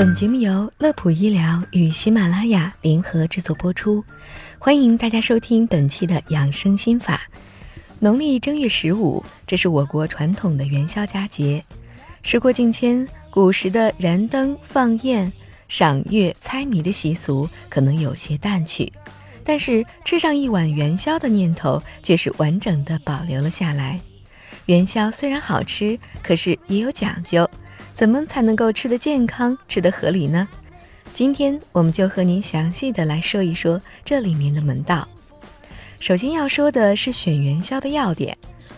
本节目由乐普医疗与喜马拉雅联合制作播出，欢迎大家收听本期的养生心法。农历正月十五，这是我国传统的元宵佳节。时过境迁，古时的燃灯、放焰、赏月、猜谜的习俗可能有些淡去，但是吃上一碗元宵的念头却是完整的保留了下来。元宵虽然好吃，可是也有讲究。怎么才能够吃得健康、吃得合理呢？今天我们就和您详细的来说一说这里面的门道。首先要说的是选元宵的要点，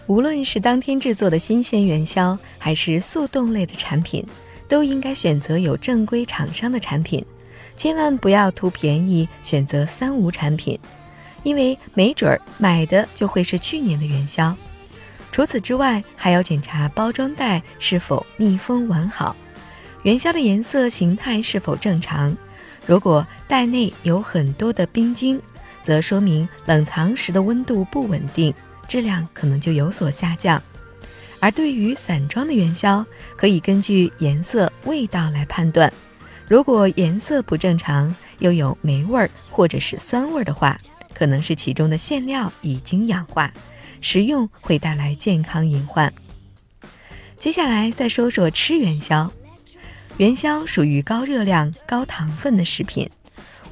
无论是当天制作的新鲜元宵，还是速冻类的产品，都应该选择有正规厂商的产品，千万不要图便宜选择三无产品，因为没准儿买的就会是去年的元宵。除此之外，还要检查包装袋是否密封完好，元宵的颜色形态是否正常。如果袋内有很多的冰晶，则说明冷藏时的温度不稳定，质量可能就有所下降。而对于散装的元宵，可以根据颜色、味道来判断。如果颜色不正常，又有霉味儿或者是酸味儿的话，可能是其中的馅料已经氧化。食用会带来健康隐患。接下来再说说吃元宵。元宵属于高热量、高糖分的食品，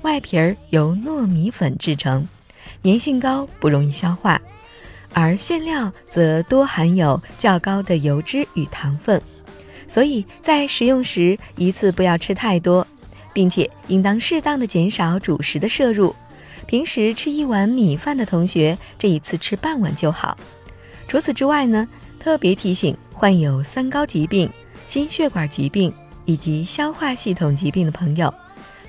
外皮儿由糯米粉制成，粘性高，不容易消化；而馅料则多含有较高的油脂与糖分，所以在食用时一次不要吃太多，并且应当适当的减少主食的摄入。平时吃一碗米饭的同学，这一次吃半碗就好。除此之外呢，特别提醒患有三高疾病、心血管疾病以及消化系统疾病的朋友，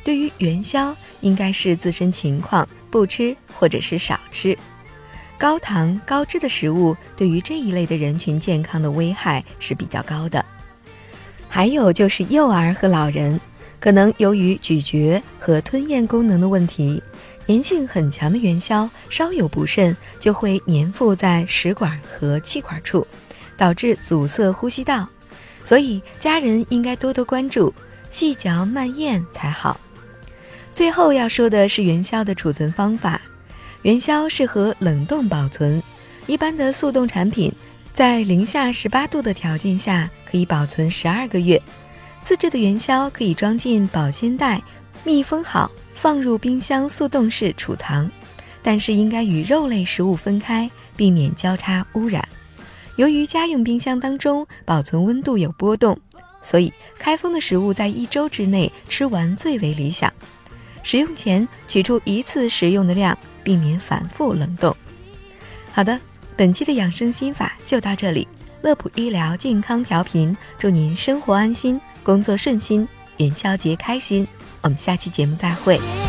对于元宵应该是自身情况不吃或者是少吃。高糖高脂的食物对于这一类的人群健康的危害是比较高的。还有就是幼儿和老人，可能由于咀嚼和吞咽功能的问题。粘性很强的元宵，稍有不慎就会粘附在食管和气管处，导致阻塞呼吸道。所以家人应该多多关注，细嚼慢咽才好。最后要说的是元宵的储存方法，元宵适合冷冻保存。一般的速冻产品，在零下十八度的条件下可以保存十二个月。自制的元宵可以装进保鲜袋，密封好。放入冰箱速冻室储藏，但是应该与肉类食物分开，避免交叉污染。由于家用冰箱当中保存温度有波动，所以开封的食物在一周之内吃完最为理想。使用前取出一次食用的量，避免反复冷冻。好的，本期的养生心法就到这里。乐普医疗健康调频，祝您生活安心，工作顺心，元宵节开心。我们下期节目再会。